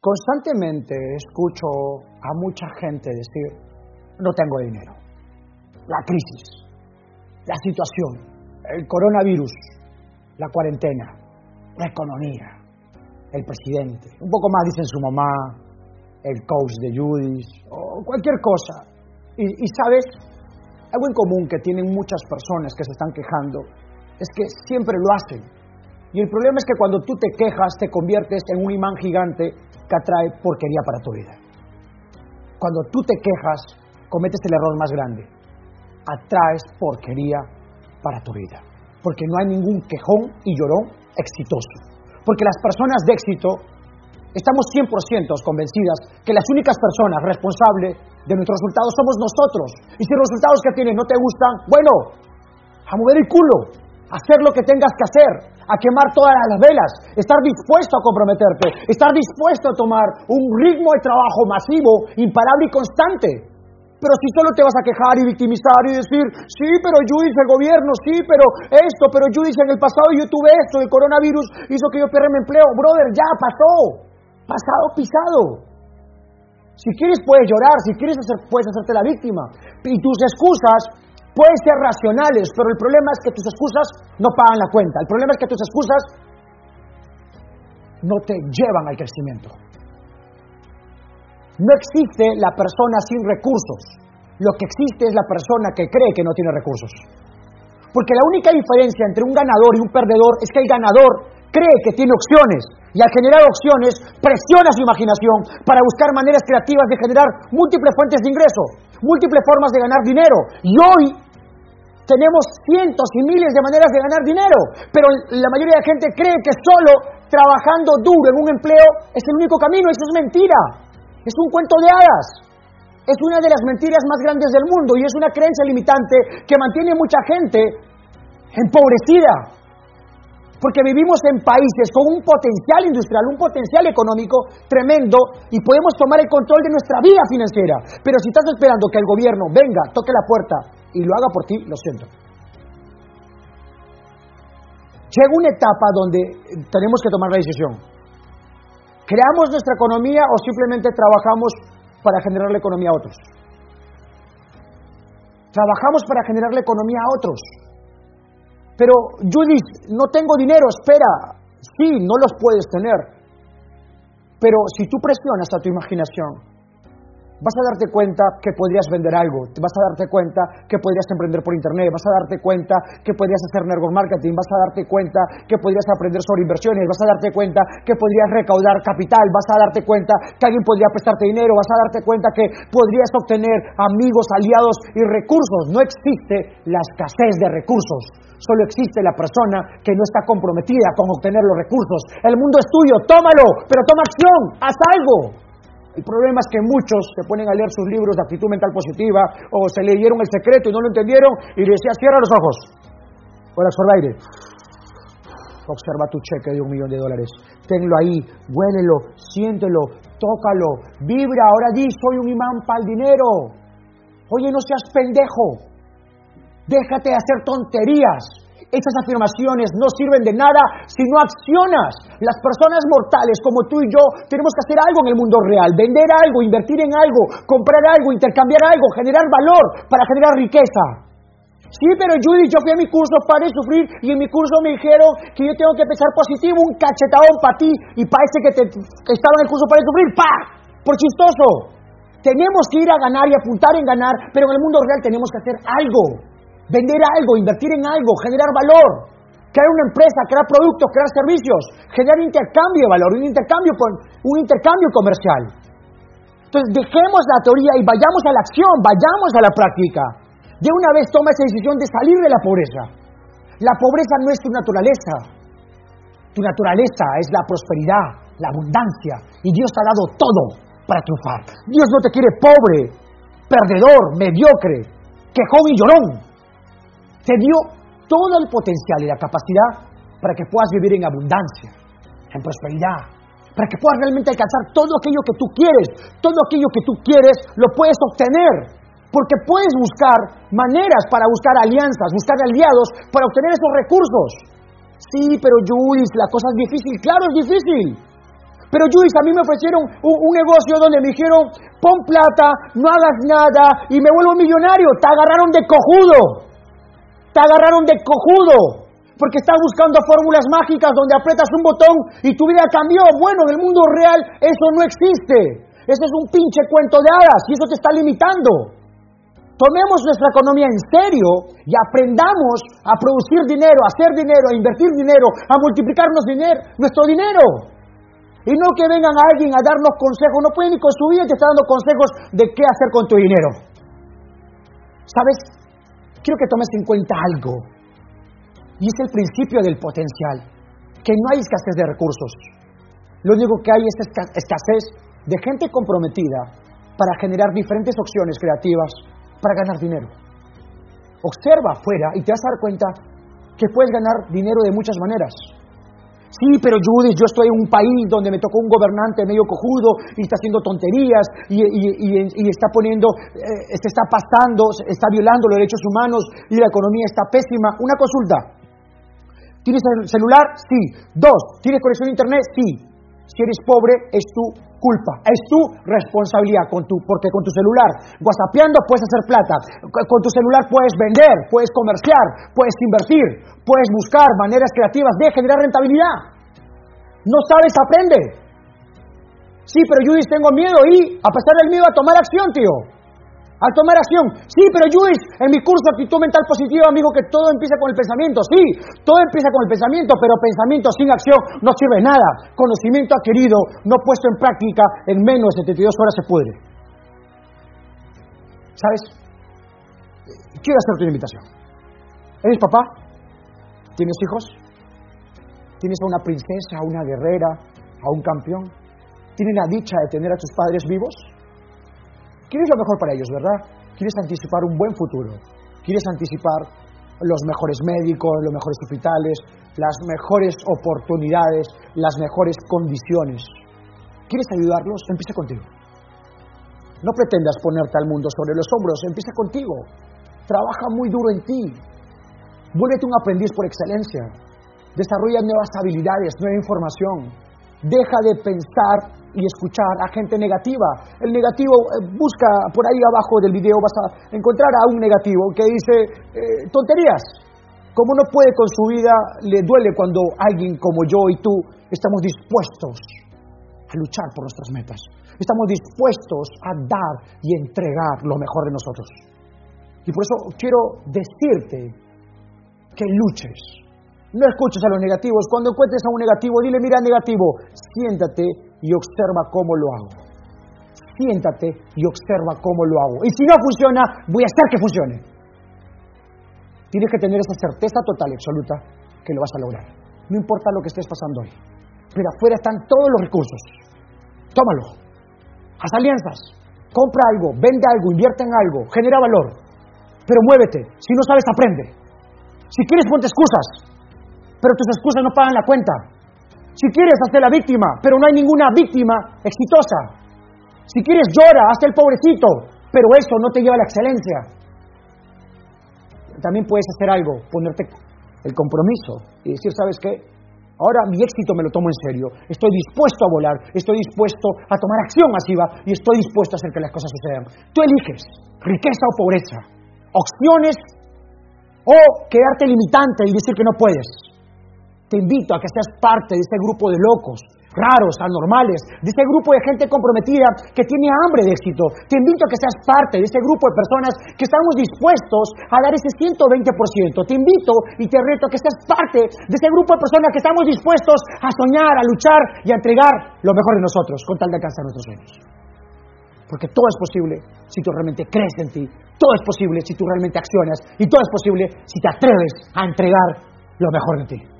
Constantemente escucho a mucha gente decir, no tengo dinero. La crisis, la situación, el coronavirus, la cuarentena, la economía, el presidente. Un poco más dicen su mamá, el coach de Judith o cualquier cosa. Y, y sabes, algo en común que tienen muchas personas que se están quejando es que siempre lo hacen. Y el problema es que cuando tú te quejas te conviertes en un imán gigante que atrae porquería para tu vida. Cuando tú te quejas, cometes el error más grande. Atraes porquería para tu vida. Porque no hay ningún quejón y llorón exitoso. Porque las personas de éxito estamos 100% convencidas que las únicas personas responsables de nuestros resultados somos nosotros. Y si los resultados que tienes no te gustan, bueno, a mover el culo, hacer lo que tengas que hacer, a quemar todas las velas, estar dispuesto a comprometerte, estar dispuesto a tomar un ritmo de trabajo masivo, imparable y constante. Pero si solo te vas a quejar y victimizar y decir, sí, pero yo hice el gobierno, sí, pero esto, pero yo hice en el pasado yo tuve esto, el coronavirus hizo que yo pierda mi empleo, brother, ya pasó, pasado pisado. Si quieres puedes llorar, si quieres puedes hacerte la víctima. Y tus excusas pueden ser racionales, pero el problema es que tus excusas no pagan la cuenta. El problema es que tus excusas no te llevan al crecimiento. No existe la persona sin recursos. Lo que existe es la persona que cree que no tiene recursos. Porque la única diferencia entre un ganador y un perdedor es que el ganador cree que tiene opciones y al generar opciones presiona su imaginación para buscar maneras creativas de generar múltiples fuentes de ingreso, múltiples formas de ganar dinero. Y hoy tenemos cientos y miles de maneras de ganar dinero, pero la mayoría de la gente cree que solo trabajando duro en un empleo es el único camino. Eso es mentira. Es un cuento de hadas. Es una de las mentiras más grandes del mundo y es una creencia limitante que mantiene mucha gente empobrecida. Porque vivimos en países con un potencial industrial, un potencial económico tremendo y podemos tomar el control de nuestra vida financiera. Pero si estás esperando que el gobierno venga, toque la puerta y lo haga por ti, lo siento. Llega una etapa donde tenemos que tomar la decisión. ¿Creamos nuestra economía o simplemente trabajamos para generar la economía a otros? Trabajamos para generar la economía a otros. Pero Judith, no tengo dinero, espera. Sí, no los puedes tener. Pero si tú presionas a tu imaginación, vas a darte cuenta que podrías vender algo, vas a darte cuenta que podrías emprender por internet, vas a darte cuenta que podrías hacer network marketing, vas a darte cuenta que podrías aprender sobre inversiones, vas a darte cuenta que podrías recaudar capital, vas a darte cuenta que alguien podría prestarte dinero, vas a darte cuenta que podrías obtener amigos, aliados y recursos. No existe la escasez de recursos. Solo existe la persona que no está comprometida con obtener los recursos. El mundo es tuyo, tómalo, pero toma acción, haz algo. El problema es que muchos se ponen a leer sus libros de actitud mental positiva o se leyeron el secreto y no lo entendieron y decía, cierra los ojos. Ahora absorba aire. Observa tu cheque de un millón de dólares. Tenlo ahí, huélelo, siéntelo, tócalo, vibra. Ahora di, soy un imán para el dinero. Oye, no seas pendejo. Déjate de hacer tonterías. Esas afirmaciones no sirven de nada si no accionas. Las personas mortales como tú y yo tenemos que hacer algo en el mundo real, vender algo, invertir en algo, comprar algo, intercambiar algo, generar valor para generar riqueza. Sí, pero Judy, yo fui a mi curso para sufrir y en mi curso me dijeron que yo tengo que pensar positivo, un cachetadón para ti y parece que, te, estaba en el curso para sufrir, ¡pa! Por chistoso. Tenemos que ir a ganar y apuntar en ganar, pero en el mundo real tenemos que hacer algo vender algo, invertir en algo, generar valor, crear una empresa, crear productos, crear servicios, generar intercambio de valor, un intercambio, un intercambio comercial. Entonces dejemos la teoría y vayamos a la acción, vayamos a la práctica. De una vez toma esa decisión de salir de la pobreza. La pobreza no es tu naturaleza. Tu naturaleza es la prosperidad, la abundancia. Y Dios te ha dado todo para triunfar. Dios no te quiere pobre, perdedor, mediocre, quejón y llorón te dio todo el potencial y la capacidad para que puedas vivir en abundancia, en prosperidad, para que puedas realmente alcanzar todo aquello que tú quieres. Todo aquello que tú quieres lo puedes obtener, porque puedes buscar maneras para buscar alianzas, buscar aliados para obtener esos recursos. Sí, pero Jules, la cosa es difícil. Claro, es difícil. Pero Judith, a mí me ofrecieron un, negocio donde me dijeron, pon plata, no hagas nada y me vuelvo millonario. Te agarraron de cojudo. Te agarraron de cojudo. Porque estás buscando fórmulas mágicas donde aprietas un botón y tu vida cambió. Bueno, en el mundo real eso no existe. Eso es un pinche cuento de hadas y eso te está limitando. Tomemos nuestra economía en serio y aprendamos a producir dinero, a hacer dinero, a invertir dinero, a multiplicarnos dinero, nuestro dinero. Y no que vengan alguien a darnos consejos, no pueden ni con su vida te está dando consejos de qué hacer con tu dinero. ¿Sabes? Quiero que tomes en cuenta algo. Y es el principio del potencial. Que no hay escasez de recursos. Lo único que hay es escasez de gente comprometida para generar diferentes opciones creativas para ganar dinero. Observa afuera y te vas a dar cuenta que puedes ganar dinero de muchas maneras. Sí, pero Judith, yo estoy en un país donde me tocó un gobernante medio cojudo y está haciendo tonterías y, está poniendo, eh, se está pasando, está violando los derechos humanos y la economía está pésima. Una consulta. ¿Tienes el celular? Sí. Dos, ¿tienes conexión a internet? Sí. Si eres pobre, es tu culpa, es tu responsabilidad, con tu, porque con tu celular, whatsappeando puedes hacer plata, con tu celular puedes vender, puedes comerciar, puedes invertir, puedes buscar maneras creativas de generar rentabilidad. No sabes, aprende. Sí, pero yo tengo miedo y a pesar del miedo a tomar acción, tío a tomar acción. Sí, pero Luis, en mi curso Actitud Mental Positiva, amigo, que todo empieza con el pensamiento. Sí, todo empieza con el pensamiento, pero pensamiento sin acción no sirve nada. Conocimiento adquirido, no puesto en práctica, en menos de 72 horas se pudre. ¿Sabes? Quiero hacerte una invitación. ¿Eres papá? ¿Tienes hijos? ¿Tienes a una princesa, a una guerrera, a un campeón? ¿Tienes la dicha de tener a tus padres vivos? Quieres lo mejor para ellos, ¿verdad? Quieres anticipar un buen futuro. Quieres anticipar los mejores médicos, los mejores hospitales, las mejores oportunidades, las mejores condiciones. ¿Quieres ayudarlos? Empieza contigo. No pretendas ponerte al mundo sobre los hombros, empieza contigo. Trabaja muy duro en ti. Vuélvete un aprendiz por excelencia. Desarrolla nuevas habilidades, nueva información. Deja de pensar y escuchar a gente negativa. El negativo, eh, busca por ahí abajo del video, vas a encontrar a un negativo que dice eh, tonterías. Como no puede con su vida, le duele cuando alguien como yo y tú estamos dispuestos a luchar por nuestras metas. Estamos dispuestos a dar y entregar lo mejor de nosotros. Y por eso quiero decirte que luches. No escuches a los negativos. Cuando encuentres a un negativo, dile, mira negativo, siéntate y observa cómo lo hago. Siéntate y observa cómo lo hago. Y si no funciona, voy a hacer que funcione. Tienes que tener esa certeza total y absoluta que lo vas a lograr. No importa lo que estés pasando hoy. Pero afuera están todos los recursos. Tómalo. Haz alianzas. Compra algo, vende algo, invierte en algo, genera valor. Pero muévete. Si no sabes, aprende. Si quieres, ponte excusas. Pero tus excusas no pagan la cuenta. Si quieres, hazte la víctima, pero no hay ninguna víctima exitosa. Si quieres, llora, hazte el pobrecito, pero eso no te lleva a la excelencia. También puedes hacer algo, ponerte el compromiso y decir, ¿sabes qué? Ahora mi éxito me lo tomo en serio. Estoy dispuesto a volar, estoy dispuesto a tomar acción masiva y estoy dispuesto a hacer que las cosas sucedan. Tú eliges riqueza o pobreza, opciones o quedarte limitante y decir que no puedes. Te invito a que seas parte de este grupo de locos, raros, anormales, de este grupo de gente comprometida que tiene hambre de éxito. Te invito a que seas parte de este grupo de personas que estamos dispuestos a dar ese 120%. Te invito y te reto a que seas parte de este grupo de personas que estamos dispuestos a soñar, a luchar y a entregar lo mejor de nosotros con tal de alcanzar nuestros sueños. Porque todo es posible si tú realmente crees en ti, todo es posible si tú realmente accionas y todo es posible si te atreves a entregar lo mejor de ti.